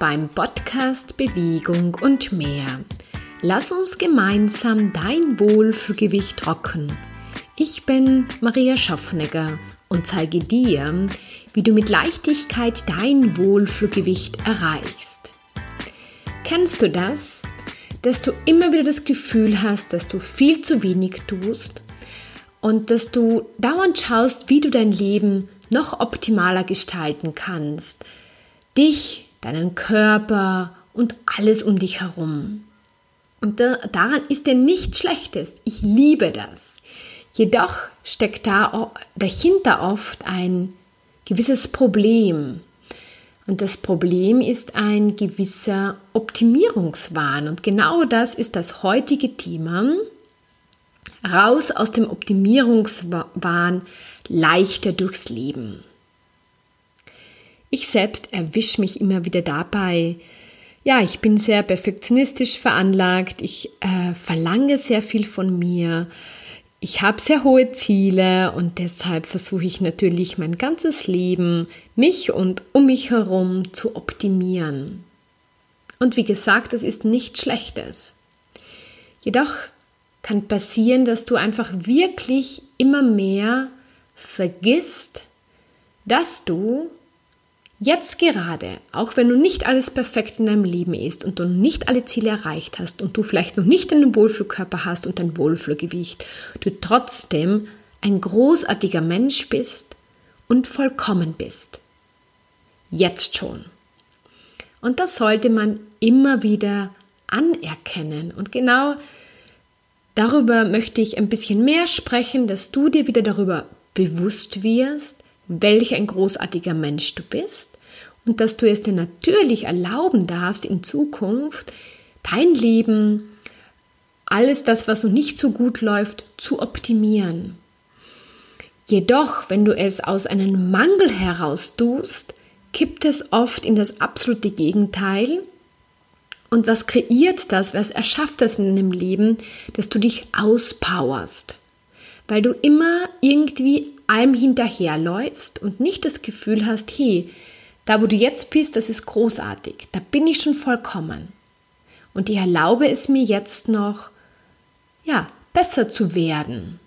beim Podcast Bewegung und mehr. Lass uns gemeinsam dein Wohlfühlgewicht rocken. Ich bin Maria Schaffnegger und zeige dir, wie du mit Leichtigkeit dein Wohlfühlgewicht erreichst. Kennst du das, dass du immer wieder das Gefühl hast, dass du viel zu wenig tust und dass du dauernd schaust, wie du dein Leben noch optimaler gestalten kannst? Dich, deinen Körper und alles um dich herum. Und da, daran ist dir nichts Schlechtes. Ich liebe das. Jedoch steckt da dahinter oft ein gewisses Problem. Und das Problem ist ein gewisser Optimierungswahn. Und genau das ist das heutige Thema. Raus aus dem Optimierungswahn, leichter durchs Leben. Ich selbst erwische mich immer wieder dabei, ja, ich bin sehr perfektionistisch veranlagt, ich äh, verlange sehr viel von mir, ich habe sehr hohe Ziele und deshalb versuche ich natürlich mein ganzes Leben, mich und um mich herum zu optimieren. Und wie gesagt, das ist nichts Schlechtes. Jedoch kann passieren, dass du einfach wirklich immer mehr vergisst, dass du Jetzt gerade, auch wenn du nicht alles perfekt in deinem Leben ist und du nicht alle Ziele erreicht hast und du vielleicht noch nicht einen Wohlfühlkörper hast und ein Wohlfühlgewicht, du trotzdem ein großartiger Mensch bist und vollkommen bist. Jetzt schon. Und das sollte man immer wieder anerkennen. Und genau darüber möchte ich ein bisschen mehr sprechen, dass du dir wieder darüber bewusst wirst, welch ein großartiger Mensch du bist und dass du es dir natürlich erlauben darfst, in Zukunft dein Leben, alles das, was noch nicht so gut läuft, zu optimieren. Jedoch, wenn du es aus einem Mangel heraus tust, kippt es oft in das absolute Gegenteil. Und was kreiert das, was erschafft das in deinem Leben, dass du dich auspowerst? Weil du immer irgendwie allem hinterherläufst und nicht das Gefühl hast, hey, da wo du jetzt bist, das ist großartig, da bin ich schon vollkommen. Und ich erlaube es mir jetzt noch, ja, besser zu werden.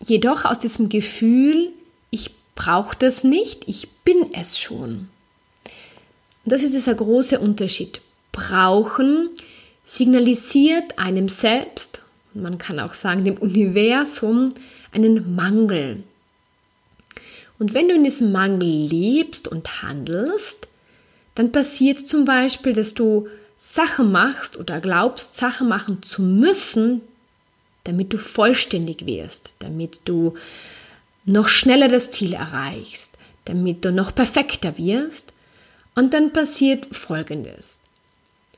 Jedoch aus diesem Gefühl, ich brauche das nicht, ich bin es schon. Und das ist dieser große Unterschied. Brauchen signalisiert einem selbst, man kann auch sagen dem Universum, einen Mangel. Und wenn du in diesem Mangel lebst und handelst, dann passiert zum Beispiel, dass du Sachen machst oder glaubst, Sachen machen zu müssen, damit du vollständig wirst, damit du noch schneller das Ziel erreichst, damit du noch perfekter wirst. Und dann passiert Folgendes.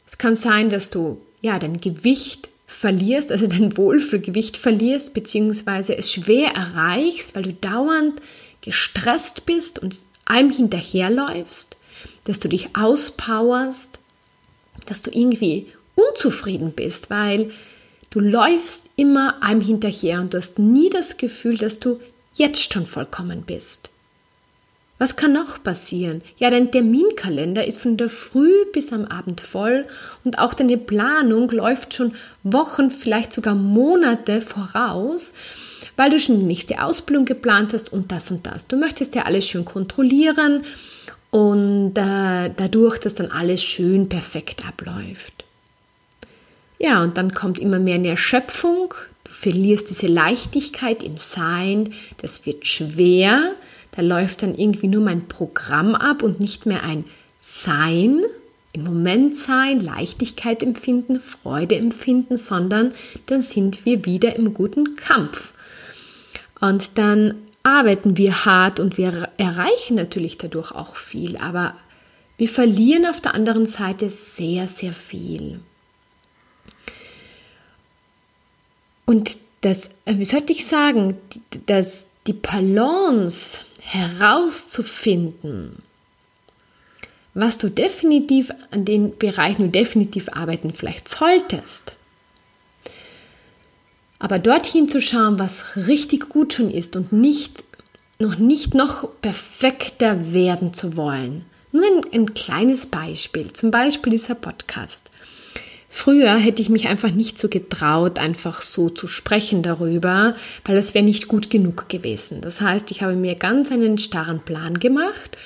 Es kann sein, dass du ja dein Gewicht verlierst, also dein Wohlfühlgewicht verlierst, beziehungsweise es schwer erreichst, weil du dauernd gestresst bist und allem hinterherläufst, dass du dich auspowerst, dass du irgendwie unzufrieden bist, weil du läufst immer allem hinterher und du hast nie das Gefühl, dass du jetzt schon vollkommen bist. Was kann noch passieren? Ja, dein Terminkalender ist von der Früh bis am Abend voll und auch deine Planung läuft schon Wochen, vielleicht sogar Monate voraus, weil du schon die nächste Ausbildung geplant hast und das und das. Du möchtest ja alles schön kontrollieren und äh, dadurch, dass dann alles schön perfekt abläuft. Ja, und dann kommt immer mehr eine Erschöpfung, du verlierst diese Leichtigkeit im Sein, das wird schwer, da läuft dann irgendwie nur mein Programm ab und nicht mehr ein Sein, im Moment sein, Leichtigkeit empfinden, Freude empfinden, sondern dann sind wir wieder im guten Kampf. Und dann arbeiten wir hart und wir erreichen natürlich dadurch auch viel, aber wir verlieren auf der anderen Seite sehr, sehr viel. Und das, äh, wie sollte ich sagen, das, die Balance herauszufinden, was du definitiv an den Bereichen du definitiv arbeiten vielleicht solltest. Aber dorthin zu schauen, was richtig gut schon ist und nicht noch nicht noch perfekter werden zu wollen. Nur ein ein kleines Beispiel, zum Beispiel dieser Podcast. Früher hätte ich mich einfach nicht so getraut, einfach so zu sprechen darüber, weil es wäre nicht gut genug gewesen. Das heißt, ich habe mir ganz einen starren Plan gemacht,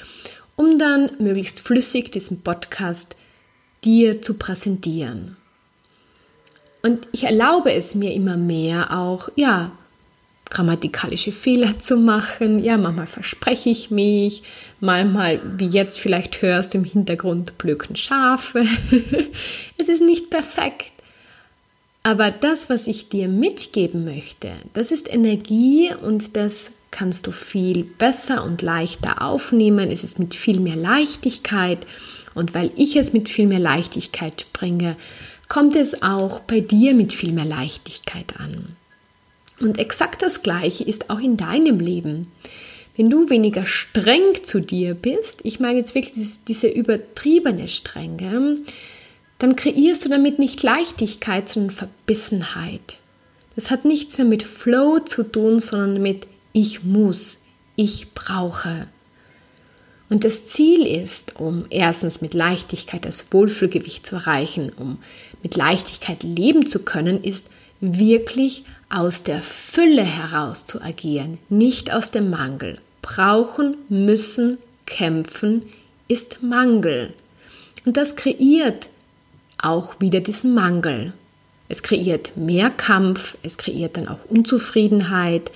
um dann möglichst flüssig diesen Podcast dir zu präsentieren. Und ich erlaube es mir immer mehr auch, ja, grammatikalische Fehler zu machen. Ja, manchmal verspreche ich mich, manchmal, wie jetzt vielleicht hörst, im Hintergrund blöken Schafe. es ist nicht perfekt. Aber das, was ich dir mitgeben möchte, das ist Energie und das kannst du viel besser und leichter aufnehmen. Es ist mit viel mehr Leichtigkeit. Und weil ich es mit viel mehr Leichtigkeit bringe, kommt es auch bei dir mit viel mehr Leichtigkeit an. Und exakt das Gleiche ist auch in deinem Leben. Wenn du weniger streng zu dir bist, ich meine jetzt wirklich diese übertriebene Strenge, dann kreierst du damit nicht Leichtigkeit, sondern Verbissenheit. Das hat nichts mehr mit Flow zu tun, sondern mit ich muss, ich brauche. Und das Ziel ist, um erstens mit Leichtigkeit das Wohlfühlgewicht zu erreichen, um mit Leichtigkeit leben zu können, ist wirklich aus der Fülle heraus zu agieren, nicht aus dem Mangel. Brauchen, müssen, kämpfen ist Mangel. Und das kreiert auch wieder diesen Mangel. Es kreiert mehr Kampf, es kreiert dann auch Unzufriedenheit,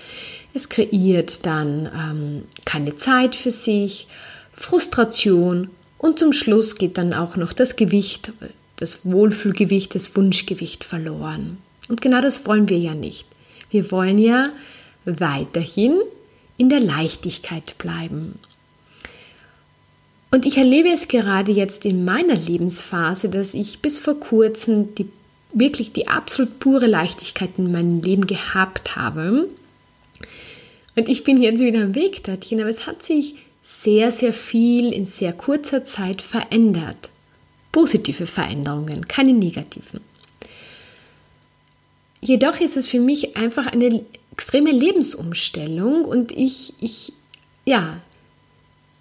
es kreiert dann ähm, keine Zeit für sich Frustration und zum Schluss geht dann auch noch das Gewicht, das Wohlfühlgewicht, das Wunschgewicht verloren. Und genau das wollen wir ja nicht. Wir wollen ja weiterhin in der Leichtigkeit bleiben. Und ich erlebe es gerade jetzt in meiner Lebensphase, dass ich bis vor kurzem die, wirklich die absolut pure Leichtigkeit in meinem Leben gehabt habe. Und ich bin jetzt wieder am Weg dorthin, aber es hat sich sehr, sehr viel in sehr kurzer Zeit verändert. Positive Veränderungen, keine negativen. Jedoch ist es für mich einfach eine extreme Lebensumstellung und ich, ich, ja,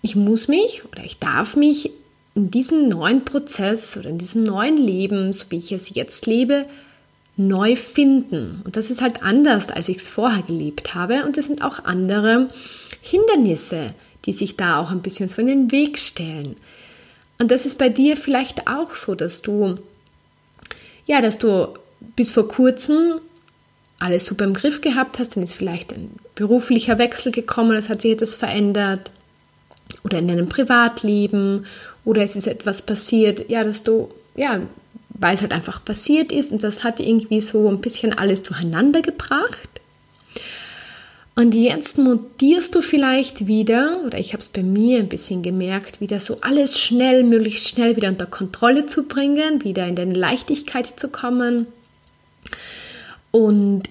ich muss mich oder ich darf mich in diesem neuen Prozess oder in diesem neuen Leben, so wie ich es jetzt lebe, neu finden. Und das ist halt anders, als ich es vorher gelebt habe. Und es sind auch andere Hindernisse, die sich da auch ein bisschen so in den Weg stellen. Und das ist bei dir vielleicht auch so, dass du, ja, dass du bis vor kurzem alles super im Griff gehabt hast, dann ist vielleicht ein beruflicher Wechsel gekommen, es hat sich etwas verändert oder in deinem Privatleben oder es ist etwas passiert, ja, dass du, ja, weil es halt einfach passiert ist und das hat irgendwie so ein bisschen alles durcheinander gebracht. Und jetzt mutierst du vielleicht wieder, oder ich habe es bei mir ein bisschen gemerkt, wieder so alles schnell, möglichst schnell wieder unter Kontrolle zu bringen, wieder in deine Leichtigkeit zu kommen. Und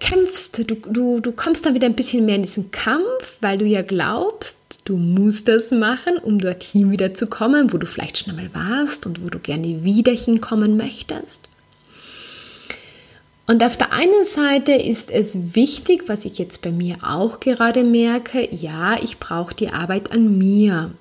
kämpfst, du, du, du kommst dann wieder ein bisschen mehr in diesen Kampf, weil du ja glaubst, du musst das machen, um dorthin wieder zu kommen, wo du vielleicht schon einmal warst und wo du gerne wieder hinkommen möchtest. Und auf der einen Seite ist es wichtig, was ich jetzt bei mir auch gerade merke, ja, ich brauche die Arbeit an mir.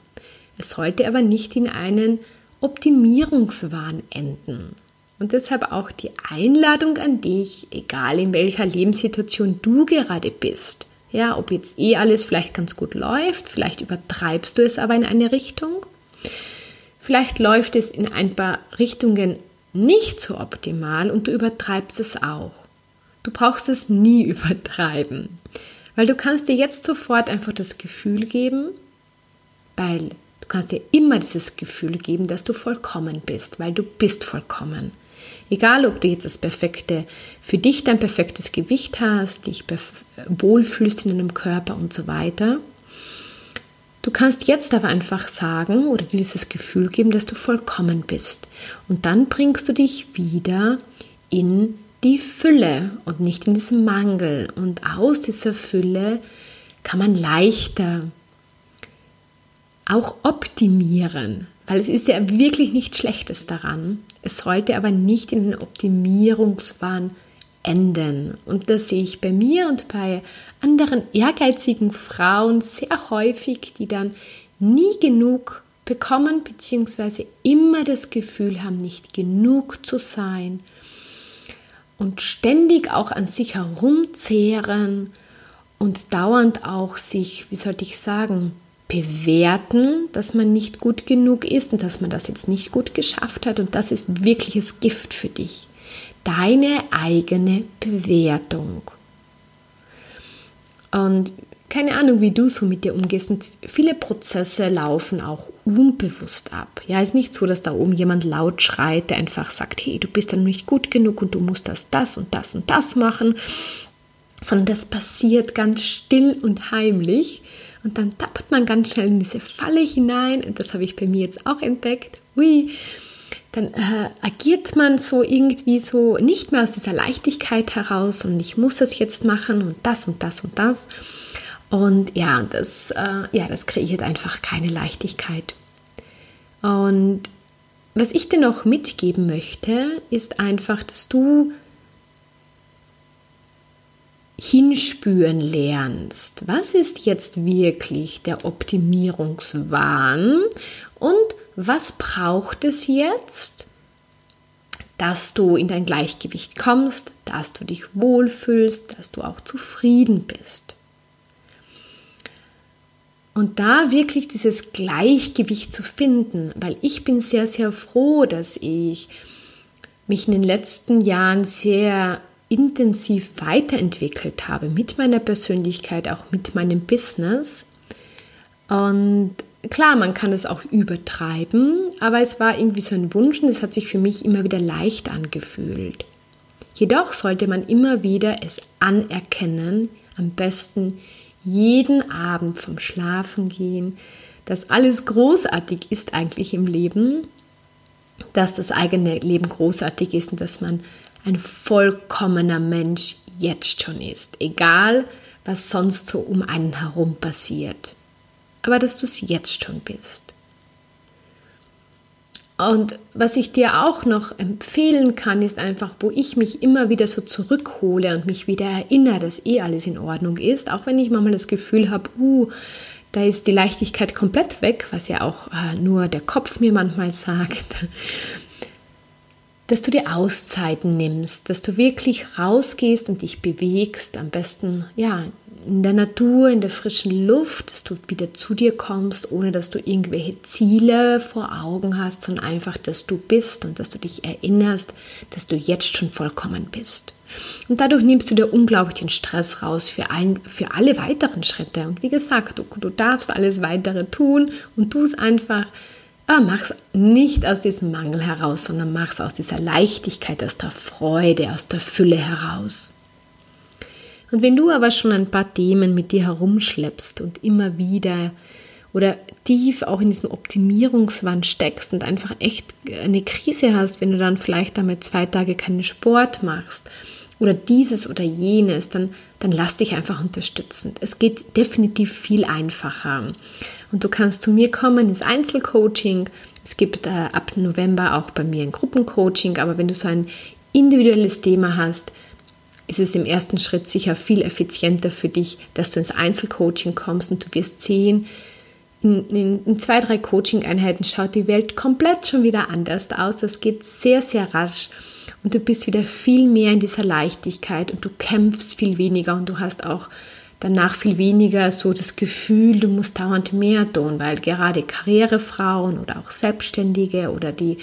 Es sollte aber nicht in einen Optimierungswahn enden. Und deshalb auch die Einladung an dich, egal in welcher Lebenssituation du gerade bist. Ja, ob jetzt eh alles vielleicht ganz gut läuft, vielleicht übertreibst du es aber in eine Richtung. Vielleicht läuft es in ein paar Richtungen nicht so optimal und du übertreibst es auch. Du brauchst es nie übertreiben, weil du kannst dir jetzt sofort einfach das Gefühl geben, weil du kannst dir immer dieses Gefühl geben, dass du vollkommen bist, weil du bist vollkommen. Egal, ob du jetzt das perfekte, für dich dein perfektes Gewicht hast, dich wohlfühlst in deinem Körper und so weiter, Du kannst jetzt aber einfach sagen oder dir dieses Gefühl geben, dass du vollkommen bist. Und dann bringst du dich wieder in die Fülle und nicht in diesen Mangel. Und aus dieser Fülle kann man leichter auch optimieren, weil es ist ja wirklich nichts Schlechtes daran. Es sollte aber nicht in den Optimierungswahn enden. Und das sehe ich bei mir und bei anderen ehrgeizigen Frauen sehr häufig, die dann nie genug bekommen, beziehungsweise immer das Gefühl haben, nicht genug zu sein und ständig auch an sich herumzehren und dauernd auch sich, wie sollte ich sagen, bewerten, dass man nicht gut genug ist und dass man das jetzt nicht gut geschafft hat. Und das ist wirkliches Gift für dich. Deine eigene Bewertung. Und keine Ahnung, wie du so mit dir umgehst. Und viele Prozesse laufen auch unbewusst ab. Ja, ist nicht so, dass da oben jemand laut schreit, der einfach sagt, hey, du bist dann nicht gut genug und du musst das, das und das und das machen, sondern das passiert ganz still und heimlich. Und dann tappt man ganz schnell in diese Falle hinein. Und das habe ich bei mir jetzt auch entdeckt. Ui, dann äh, agiert man so irgendwie so nicht mehr aus dieser Leichtigkeit heraus und ich muss das jetzt machen und das und das und das. Und ja, das, äh, ja, das kreiert einfach keine Leichtigkeit. Und was ich dir noch mitgeben möchte, ist einfach, dass du hinspüren lernst. Was ist jetzt wirklich der Optimierungswahn und was braucht es jetzt, dass du in dein Gleichgewicht kommst, dass du dich wohlfühlst, dass du auch zufrieden bist. Und da wirklich dieses Gleichgewicht zu finden, weil ich bin sehr, sehr froh, dass ich mich in den letzten Jahren sehr intensiv weiterentwickelt habe mit meiner Persönlichkeit, auch mit meinem Business. Und klar, man kann es auch übertreiben, aber es war irgendwie so ein Wunsch und es hat sich für mich immer wieder leicht angefühlt. Jedoch sollte man immer wieder es anerkennen, am besten jeden Abend vom Schlafen gehen, dass alles großartig ist eigentlich im Leben, dass das eigene Leben großartig ist und dass man ein vollkommener Mensch jetzt schon ist, egal was sonst so um einen herum passiert, aber dass du es jetzt schon bist. Und was ich dir auch noch empfehlen kann, ist einfach, wo ich mich immer wieder so zurückhole und mich wieder erinnere, dass eh alles in Ordnung ist, auch wenn ich manchmal das Gefühl habe, uh, da ist die Leichtigkeit komplett weg, was ja auch äh, nur der Kopf mir manchmal sagt, dass du dir Auszeiten nimmst, dass du wirklich rausgehst und dich bewegst, am besten ja in der Natur, in der frischen Luft, dass du wieder zu dir kommst, ohne dass du irgendwelche Ziele vor Augen hast, sondern einfach, dass du bist und dass du dich erinnerst, dass du jetzt schon vollkommen bist. Und dadurch nimmst du dir unglaublich den Stress raus für, allen, für alle weiteren Schritte. Und wie gesagt, du, du darfst alles weitere tun und tu es einfach. Aber mach es nicht aus diesem Mangel heraus, sondern mach es aus dieser Leichtigkeit, aus der Freude, aus der Fülle heraus. Und wenn du aber schon ein paar Themen mit dir herumschleppst und immer wieder oder tief auch in diesen Optimierungswand steckst und einfach echt eine Krise hast, wenn du dann vielleicht damit zwei Tage keinen Sport machst oder dieses oder jenes, dann, dann lass dich einfach unterstützen. Es geht definitiv viel einfacher. Und du kannst zu mir kommen ins Einzelcoaching. Es gibt äh, ab November auch bei mir ein Gruppencoaching, aber wenn du so ein individuelles Thema hast, ist es im ersten Schritt sicher viel effizienter für dich, dass du ins Einzelcoaching kommst und du wirst sehen, in, in, in zwei, drei Coaching-Einheiten schaut die Welt komplett schon wieder anders aus. Das geht sehr, sehr rasch und du bist wieder viel mehr in dieser Leichtigkeit und du kämpfst viel weniger und du hast auch danach viel weniger so das Gefühl, du musst dauernd mehr tun, weil gerade Karrierefrauen oder auch Selbstständige oder die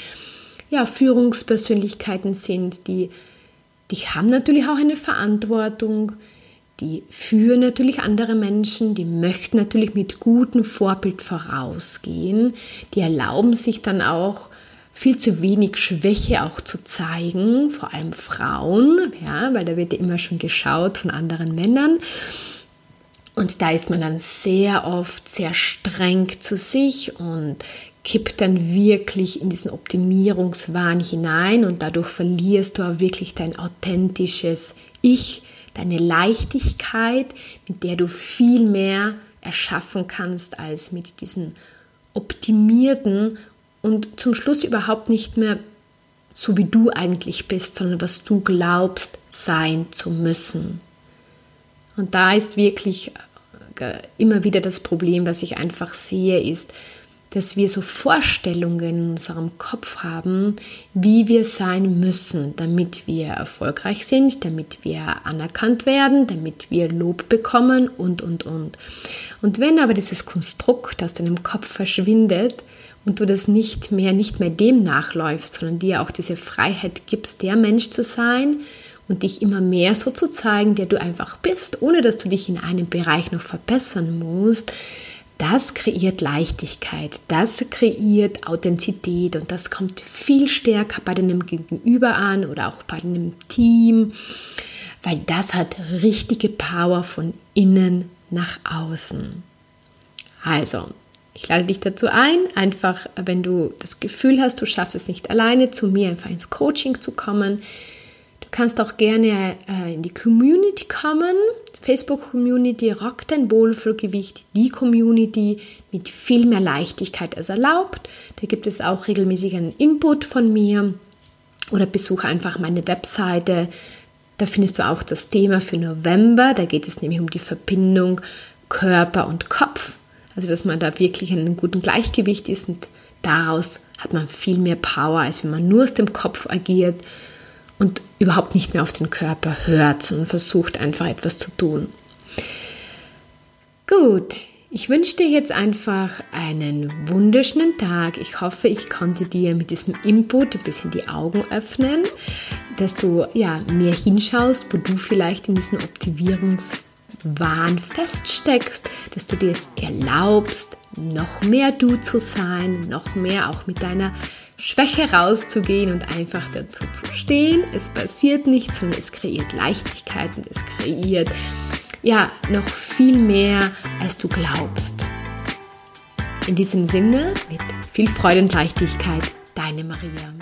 ja, Führungspersönlichkeiten sind, die die haben natürlich auch eine Verantwortung, die führen natürlich andere Menschen, die möchten natürlich mit gutem Vorbild vorausgehen, die erlauben sich dann auch viel zu wenig Schwäche auch zu zeigen, vor allem Frauen, ja, weil da wird ja immer schon geschaut von anderen Männern. Und da ist man dann sehr oft sehr streng zu sich und kippt dann wirklich in diesen Optimierungswahn hinein und dadurch verlierst du auch wirklich dein authentisches Ich, deine Leichtigkeit, mit der du viel mehr erschaffen kannst als mit diesen optimierten und zum Schluss überhaupt nicht mehr so wie du eigentlich bist, sondern was du glaubst sein zu müssen. Und da ist wirklich immer wieder das Problem, was ich einfach sehe, ist, dass wir so Vorstellungen in unserem Kopf haben, wie wir sein müssen, damit wir erfolgreich sind, damit wir anerkannt werden, damit wir Lob bekommen und, und, und. Und wenn aber dieses Konstrukt aus deinem Kopf verschwindet und du das nicht mehr, nicht mehr dem nachläufst, sondern dir auch diese Freiheit gibst, der Mensch zu sein und dich immer mehr so zu zeigen, der du einfach bist, ohne dass du dich in einem Bereich noch verbessern musst, das kreiert Leichtigkeit, das kreiert Authentizität und das kommt viel stärker bei deinem Gegenüber an oder auch bei deinem Team, weil das hat richtige Power von innen nach außen. Also, ich lade dich dazu ein, einfach, wenn du das Gefühl hast, du schaffst es nicht alleine, zu mir einfach ins Coaching zu kommen. Du kannst auch gerne äh, in die Community kommen. Facebook-Community Rock dein Wohlfühlgewicht, die Community mit viel mehr Leichtigkeit als erlaubt. Da gibt es auch regelmäßig einen Input von mir oder besuche einfach meine Webseite. Da findest du auch das Thema für November. Da geht es nämlich um die Verbindung Körper und Kopf. Also, dass man da wirklich in einem guten Gleichgewicht ist und daraus hat man viel mehr Power, als wenn man nur aus dem Kopf agiert und überhaupt nicht mehr auf den Körper hört, sondern versucht einfach etwas zu tun. Gut, ich wünsche dir jetzt einfach einen wunderschönen Tag. Ich hoffe, ich konnte dir mit diesem Input ein bisschen die Augen öffnen, dass du ja mehr hinschaust, wo du vielleicht in diesem Optimierungswahn feststeckst, dass du dir es erlaubst, noch mehr du zu sein, noch mehr auch mit deiner Schwäche rauszugehen und einfach dazu zu stehen. Es passiert nichts, sondern es kreiert Leichtigkeit und es kreiert ja noch viel mehr, als du glaubst. In diesem Sinne, mit viel Freude und Leichtigkeit, deine Maria.